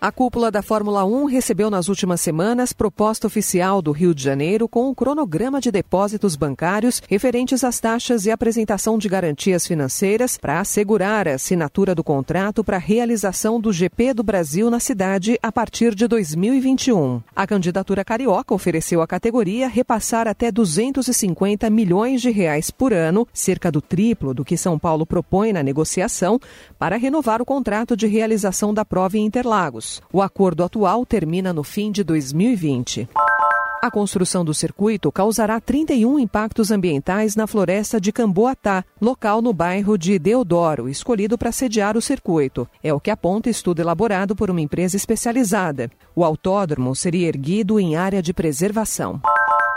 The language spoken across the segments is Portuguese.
A cúpula da Fórmula 1 recebeu nas últimas semanas proposta oficial do Rio de Janeiro com um cronograma de depósitos bancários referentes às taxas e apresentação de garantias financeiras para assegurar a assinatura do contrato para a realização do GP do Brasil na cidade a partir de 2021. A candidatura carioca ofereceu à categoria repassar até 250 milhões de reais por ano, cerca do triplo do que São Paulo propõe na negociação, para renovar o contrato de realização da prova em Interlagos anos. O acordo atual termina no fim de 2020. A construção do circuito causará 31 impactos ambientais na floresta de Camboatá, local no bairro de Deodoro, escolhido para sediar o circuito. É o que aponta estudo elaborado por uma empresa especializada. O autódromo seria erguido em área de preservação.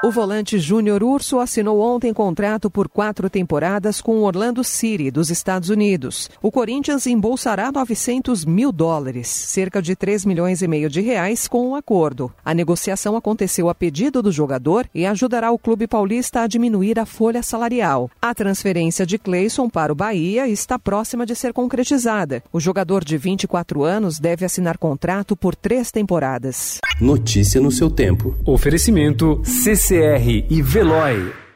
O volante Júnior Urso assinou ontem contrato por quatro temporadas com o Orlando City, dos Estados Unidos. O Corinthians embolsará 900 mil dólares, cerca de 3 milhões e meio de reais, com o um acordo. A negociação aconteceu a pedido do jogador e ajudará o clube paulista a diminuir a folha salarial. A transferência de Cleison para o Bahia está próxima de ser concretizada. O jogador de 24 anos deve assinar contrato por três temporadas. Notícia no seu tempo. Oferecimento CC CCR e Veloy.